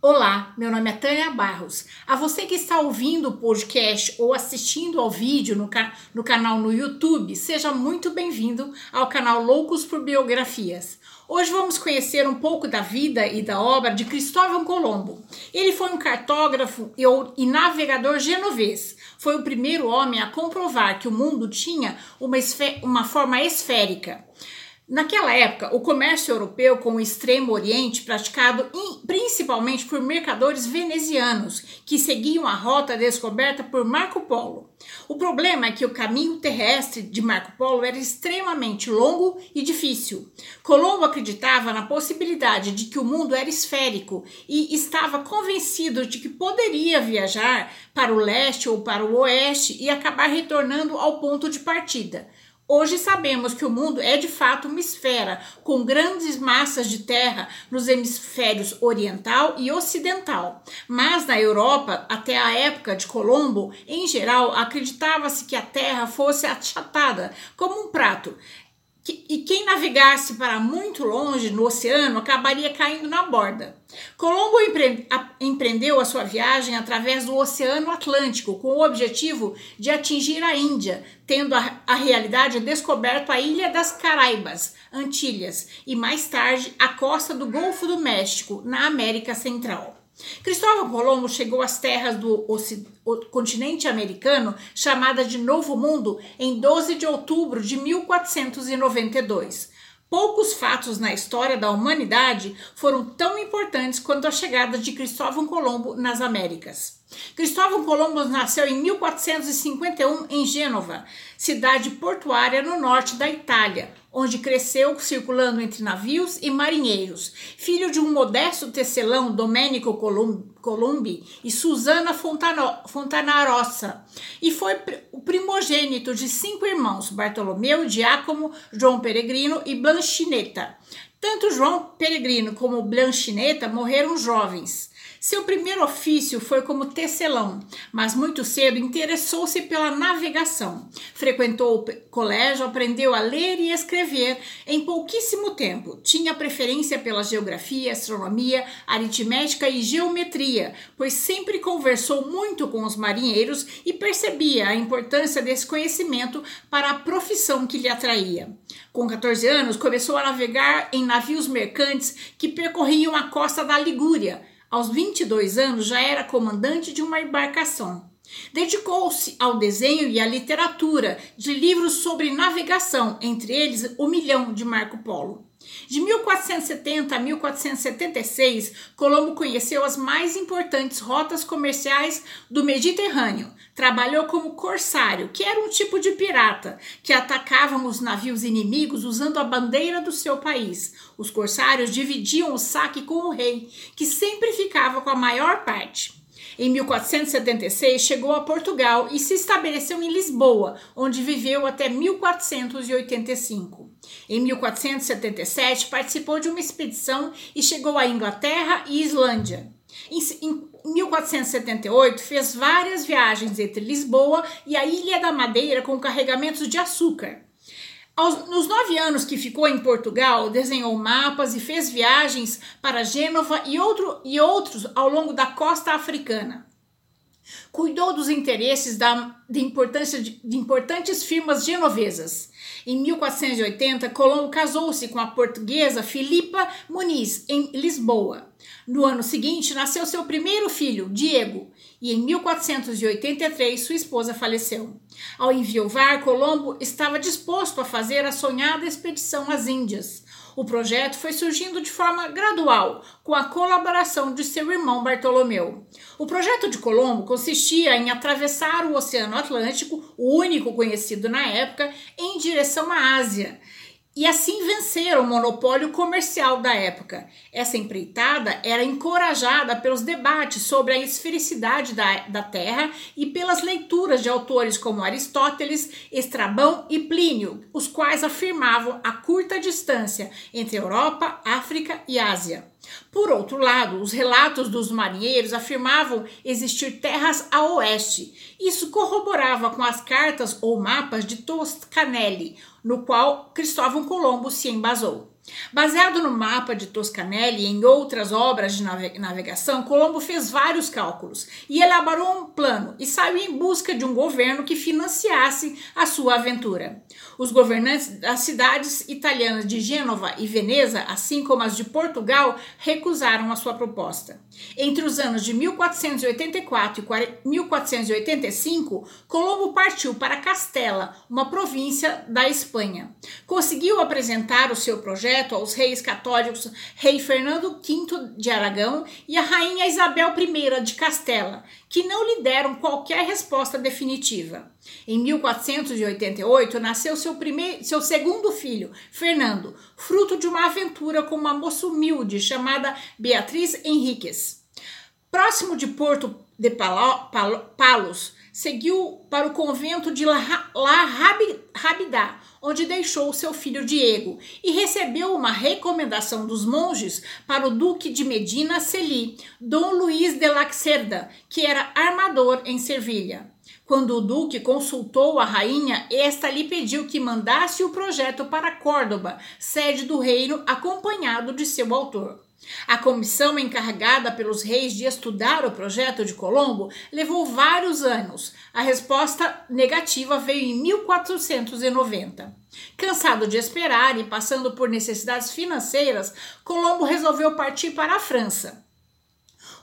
Olá, meu nome é Tânia Barros. A você que está ouvindo o podcast ou assistindo ao vídeo no, ca no canal no YouTube, seja muito bem-vindo ao canal Loucos por Biografias. Hoje vamos conhecer um pouco da vida e da obra de Cristóvão Colombo. Ele foi um cartógrafo e navegador genovês. Foi o primeiro homem a comprovar que o mundo tinha uma, uma forma esférica. Naquela época, o comércio europeu com o Extremo Oriente, praticado principalmente por mercadores venezianos, que seguiam a rota descoberta por Marco Polo. O problema é que o caminho terrestre de Marco Polo era extremamente longo e difícil. Colombo acreditava na possibilidade de que o mundo era esférico e estava convencido de que poderia viajar para o leste ou para o oeste e acabar retornando ao ponto de partida. Hoje sabemos que o mundo é de fato uma esfera com grandes massas de terra nos hemisférios oriental e ocidental. Mas na Europa, até a época de Colombo, em geral, acreditava-se que a terra fosse achatada como um prato e quem navegasse para muito longe no oceano acabaria caindo na borda. Colombo empreendeu a sua viagem através do Oceano Atlântico com o objetivo de atingir a Índia, tendo a, a realidade descoberto a Ilha das Caraíbas, Antilhas, e mais tarde a costa do Golfo do México, na América Central. Cristóvão Colombo chegou às terras do continente americano, chamada de Novo Mundo, em 12 de outubro de 1492. Poucos fatos na história da humanidade foram tão importantes quanto a chegada de Cristóvão Colombo nas Américas. Cristóvão Colombo nasceu em 1451 em Gênova, cidade portuária no norte da Itália, onde cresceu circulando entre navios e marinheiros, filho de um modesto tecelão Domenico Columbi e Susana Fontanarossa, e foi o primogênito de cinco irmãos, Bartolomeu, Giacomo, João Peregrino e Blanchineta. Tanto João Peregrino como Blanchineta morreram jovens. Seu primeiro ofício foi como tecelão, mas muito cedo interessou-se pela navegação. Frequentou o colégio, aprendeu a ler e escrever em pouquíssimo tempo. Tinha preferência pela geografia, astronomia, aritmética e geometria, pois sempre conversou muito com os marinheiros e percebia a importância desse conhecimento para a profissão que lhe atraía. Com 14 anos, começou a navegar em navios mercantes que percorriam a costa da Ligúria aos 22 anos já era comandante de uma embarcação. Dedicou-se ao desenho e à literatura de livros sobre navegação, entre eles O Milhão de Marco Polo. De 1470 a 1476, Colombo conheceu as mais importantes rotas comerciais do Mediterrâneo. Trabalhou como corsário, que era um tipo de pirata que atacavam os navios inimigos usando a bandeira do seu país. Os corsários dividiam o saque com o rei, que sempre ficava com a maior parte. Em 1476 chegou a Portugal e se estabeleceu em Lisboa, onde viveu até 1485. Em 1477 participou de uma expedição e chegou à Inglaterra e Islândia. Em 1478 fez várias viagens entre Lisboa e a Ilha da Madeira com carregamentos de açúcar. Aos, nos nove anos que ficou em Portugal, desenhou mapas e fez viagens para Gênova e, outro, e outros ao longo da costa africana. Cuidou dos interesses da, de, importância de, de importantes firmas genovesas. Em 1480, Colombo casou-se com a portuguesa Filipa Muniz, em Lisboa. No ano seguinte, nasceu seu primeiro filho, Diego, e em 1483 sua esposa faleceu. Ao enviovar, Colombo estava disposto a fazer a sonhada expedição às Índias. O projeto foi surgindo de forma gradual, com a colaboração de seu irmão Bartolomeu. O projeto de Colombo consistia em atravessar o Oceano Atlântico, o único conhecido na época, em direção à Ásia e assim vencer o monopólio comercial da época. Essa empreitada era encorajada pelos debates sobre a esfericidade da, da Terra e pelas leituras de autores como Aristóteles, Estrabão e Plínio, os quais afirmavam a curta distância entre Europa, África e Ásia. Por outro lado, os relatos dos marinheiros afirmavam existir terras a oeste. Isso corroborava com as cartas ou mapas de Toscanelli, no qual Cristóvão Colombo se embasou. Baseado no mapa de Toscanelli e em outras obras de navegação, Colombo fez vários cálculos e elaborou um plano e saiu em busca de um governo que financiasse a sua aventura. Os governantes das cidades italianas de Gênova e Veneza, assim como as de Portugal, recusaram a sua proposta. Entre os anos de 1484 e 1485, Colombo partiu para Castela, uma província da Espanha. Conseguiu apresentar o seu projeto aos reis católicos, rei Fernando V de Aragão e a rainha Isabel I de Castela, que não lhe deram qualquer resposta definitiva. Em 1488 nasceu seu, primeiro, seu segundo filho, Fernando, fruto de uma aventura com uma moça humilde chamada Beatriz Henriques. Próximo de Porto de Palos, seguiu para o convento de La, Rabidá, onde deixou seu filho Diego, e recebeu uma recomendação dos monges para o duque de Medina Celi, Dom Luís de Lacerda, que era armador em Sevilha. Quando o duque consultou a rainha, esta lhe pediu que mandasse o projeto para Córdoba, sede do reino, acompanhado de seu autor. A comissão encarregada pelos reis de estudar o projeto de Colombo levou vários anos. A resposta negativa veio em 1490. Cansado de esperar e passando por necessidades financeiras, Colombo resolveu partir para a França.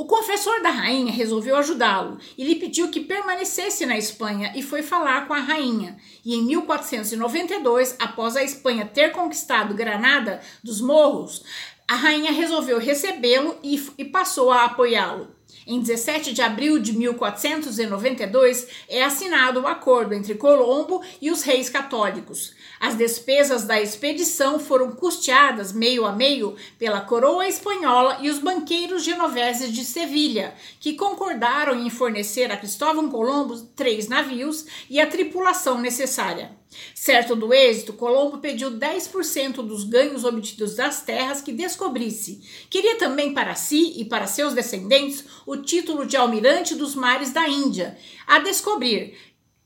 O confessor da rainha resolveu ajudá-lo e lhe pediu que permanecesse na Espanha e foi falar com a rainha. E em 1492, após a Espanha ter conquistado Granada dos Morros, a rainha resolveu recebê-lo e, e passou a apoiá-lo. Em 17 de abril de 1492 é assinado o acordo entre Colombo e os reis católicos. As despesas da expedição foram custeadas meio a meio pela coroa espanhola e os banqueiros genoveses de Sevilha, que concordaram em fornecer a Cristóvão Colombo três navios e a tripulação necessária. Certo do êxito, Colombo pediu 10% dos ganhos obtidos das terras que descobrisse. Queria também para si e para seus descendentes o título de almirante dos mares da Índia, a descobrir,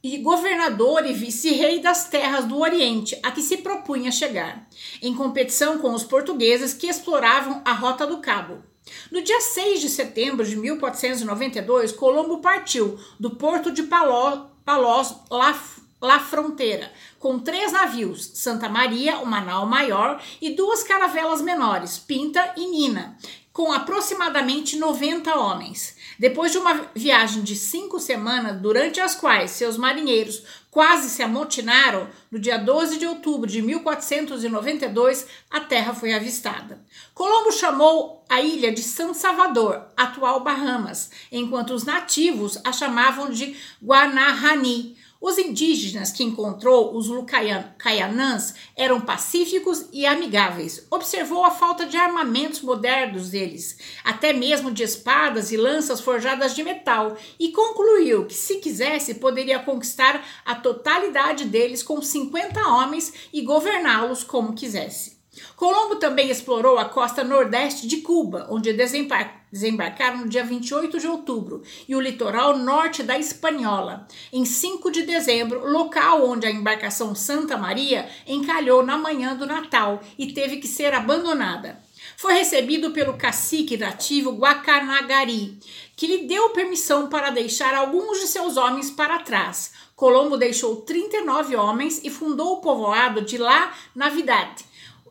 e governador e vice-rei das terras do Oriente, a que se propunha chegar, em competição com os portugueses que exploravam a Rota do Cabo. No dia 6 de setembro de 1492, Colombo partiu do porto de Palós, Palós La, La Fronteira, com três navios, Santa Maria, uma nau maior, e duas caravelas menores, Pinta e Nina, com aproximadamente 90 homens. Depois de uma viagem de cinco semanas, durante as quais seus marinheiros quase se amotinaram, no dia 12 de outubro de 1492, a terra foi avistada. Colombo chamou a ilha de San Salvador, atual Bahamas, enquanto os nativos a chamavam de Guanahani os indígenas que encontrou, os Lucaianãs, eram pacíficos e amigáveis. Observou a falta de armamentos modernos deles, até mesmo de espadas e lanças forjadas de metal, e concluiu que, se quisesse, poderia conquistar a totalidade deles com 50 homens e governá-los como quisesse. Colombo também explorou a costa nordeste de Cuba, onde desembar desembarcaram no dia 28 de outubro, e o litoral norte da Espanhola, em 5 de dezembro, local onde a embarcação Santa Maria encalhou na manhã do Natal e teve que ser abandonada. Foi recebido pelo cacique nativo Guacanagari, que lhe deu permissão para deixar alguns de seus homens para trás. Colombo deixou 39 homens e fundou o povoado de La Navidad,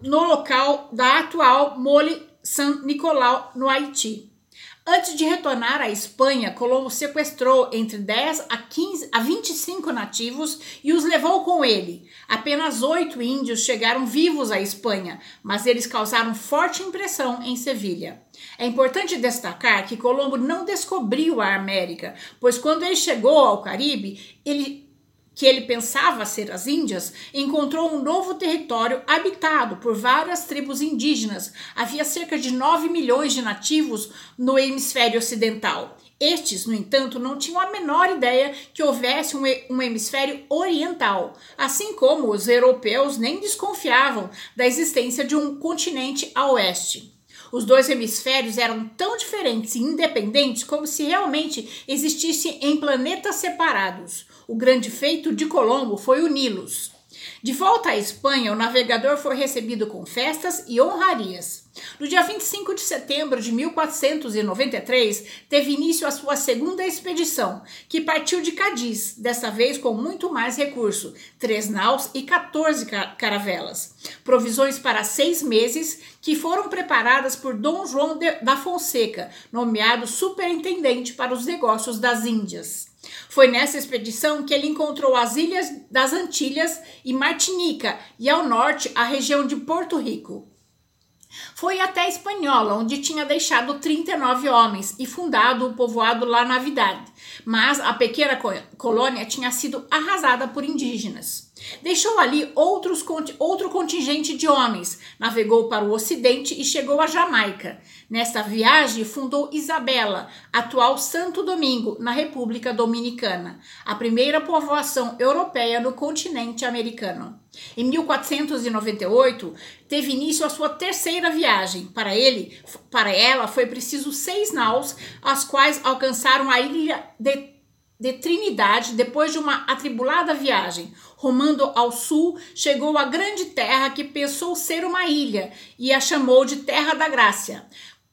no local da atual Mole San Nicolau, no Haiti. Antes de retornar à Espanha, Colombo sequestrou entre 10 a 15 a 25 nativos e os levou com ele. Apenas oito índios chegaram vivos à Espanha, mas eles causaram forte impressão em Sevilha. É importante destacar que Colombo não descobriu a América, pois quando ele chegou ao Caribe, ele que ele pensava ser as Índias, encontrou um novo território habitado por várias tribos indígenas. Havia cerca de 9 milhões de nativos no hemisfério ocidental. Estes, no entanto, não tinham a menor ideia que houvesse um, hemisfério oriental, assim como os europeus nem desconfiavam da existência de um continente a oeste. Os dois hemisférios eram tão diferentes e independentes como se realmente existissem em planetas separados. O grande feito de Colombo foi uni-los. De volta à Espanha, o navegador foi recebido com festas e honrarias. No dia 25 de setembro de 1493, teve início a sua segunda expedição, que partiu de Cádiz, dessa vez com muito mais recurso, três naus e 14 caravelas. Provisões para seis meses, que foram preparadas por Dom João da Fonseca, nomeado superintendente para os negócios das Índias. Foi nessa expedição que ele encontrou as ilhas das Antilhas e Martinica e ao norte a região de Porto Rico. Foi até Espanhola, onde tinha deixado 39 homens e fundado o povoado La Navidade, mas a pequena colônia tinha sido arrasada por indígenas. Deixou ali outros, outro contingente de homens, navegou para o ocidente e chegou a Jamaica. Nesta viagem, fundou Isabela, atual Santo Domingo, na República Dominicana, a primeira povoação europeia no continente americano. Em 1498, teve início a sua terceira viagem. Para ele, para ela, foi preciso seis naus, as quais alcançaram a ilha de de Trinidade, depois de uma atribulada viagem, rumando ao sul, chegou à grande terra que pensou ser uma ilha e a chamou de Terra da Grácia,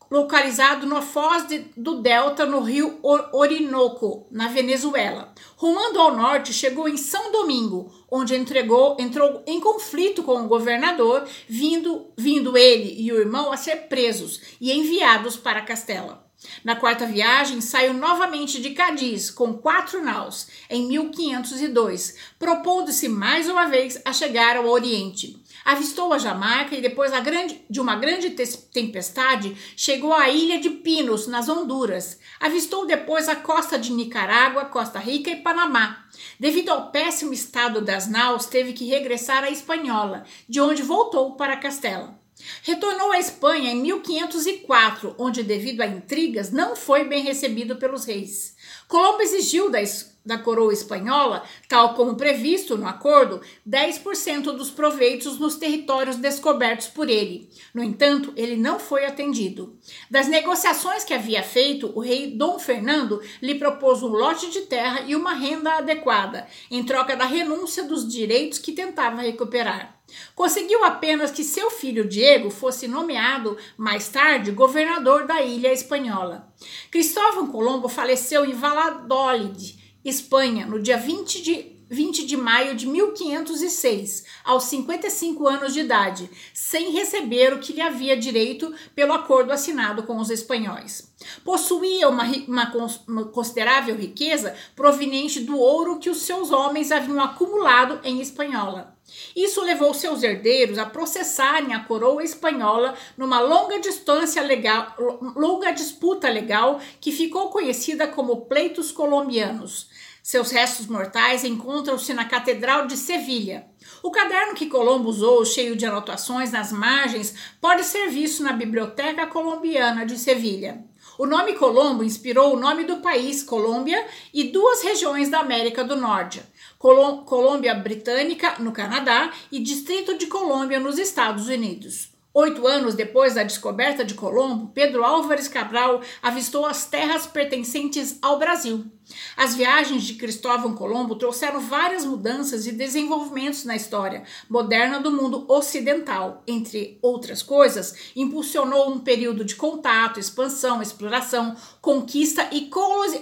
localizado na foz de, do delta no rio Orinoco, na Venezuela. Rumando ao norte, chegou em São Domingo, onde entregou, entrou em conflito com o governador, vindo, vindo ele e o irmão a ser presos e enviados para Castela. Na quarta viagem, saiu novamente de Cadiz com quatro naus em 1502, propondo-se mais uma vez a chegar ao Oriente. Avistou a Jamaica e depois grande, de uma grande tempestade chegou à ilha de Pinos, nas Honduras. Avistou depois a costa de Nicarágua, Costa Rica e Panamá. Devido ao péssimo estado das naus, teve que regressar à Espanhola, de onde voltou para Castela. Retornou à Espanha em 1504, onde, devido a intrigas, não foi bem recebido pelos reis. Colombo exigiu da, da coroa espanhola, tal como previsto no acordo, 10% dos proveitos nos territórios descobertos por ele. No entanto, ele não foi atendido. Das negociações que havia feito, o rei Dom Fernando lhe propôs um lote de terra e uma renda adequada, em troca da renúncia dos direitos que tentava recuperar. Conseguiu apenas que seu filho Diego fosse nomeado mais tarde governador da ilha espanhola. Cristóvão Colombo faleceu em Valladolid, Espanha, no dia 20 de 20 de maio de 1506, aos 55 anos de idade, sem receber o que lhe havia direito pelo acordo assinado com os espanhóis. Possuía uma, uma, uma considerável riqueza proveniente do ouro que os seus homens haviam acumulado em Espanhola. Isso levou seus herdeiros a processarem a coroa espanhola numa longa distância legal, longa disputa legal que ficou conhecida como pleitos colombianos. Seus restos mortais encontram-se na Catedral de Sevilha. O caderno que Colombo usou, cheio de anotações nas margens, pode ser visto na Biblioteca Colombiana de Sevilha. O nome Colombo inspirou o nome do país, Colômbia, e duas regiões da América do Norte, Colômbia Britânica, no Canadá, e Distrito de Colômbia, nos Estados Unidos. Oito anos depois da descoberta de Colombo, Pedro Álvares Cabral avistou as terras pertencentes ao Brasil. As viagens de Cristóvão Colombo trouxeram várias mudanças e desenvolvimentos na história moderna do mundo ocidental. Entre outras coisas, impulsionou um período de contato, expansão, exploração, conquista e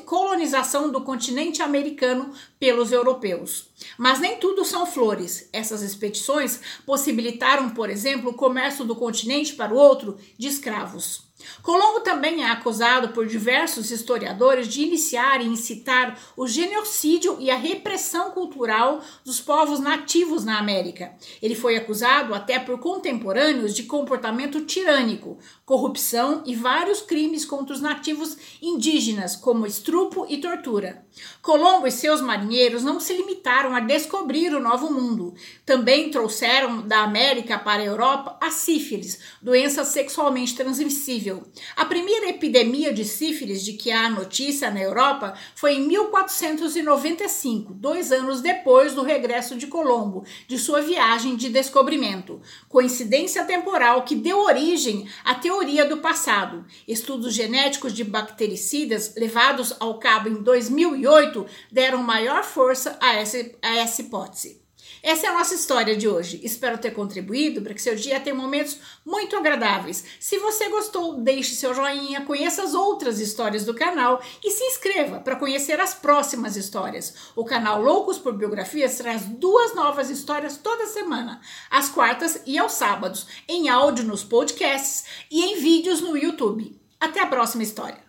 colonização do continente americano pelos europeus. Mas nem tudo são flores. Essas expedições possibilitaram, por exemplo, o comércio do continente para o outro de escravos. Colombo também é acusado por diversos historiadores de iniciar e incitar o genocídio e a repressão cultural dos povos nativos na América. Ele foi acusado até por contemporâneos de comportamento tirânico, corrupção e vários crimes contra os nativos indígenas, como estrupo e tortura. Colombo e seus marinheiros não se limitaram a descobrir o Novo Mundo, também trouxeram da América para a Europa a sífilis, doença sexualmente transmissível a primeira epidemia de sífilis de que há notícia na Europa foi em 1495, dois anos depois do regresso de Colombo de sua viagem de descobrimento. Coincidência temporal que deu origem à teoria do passado. Estudos genéticos de bactericidas levados ao cabo em 2008 deram maior força a essa, a essa hipótese. Essa é a nossa história de hoje. Espero ter contribuído para que seu dia tenha momentos muito agradáveis. Se você gostou, deixe seu joinha, conheça as outras histórias do canal e se inscreva para conhecer as próximas histórias. O canal Loucos por Biografias traz duas novas histórias toda semana, às quartas e aos sábados, em áudio nos podcasts e em vídeos no YouTube. Até a próxima história.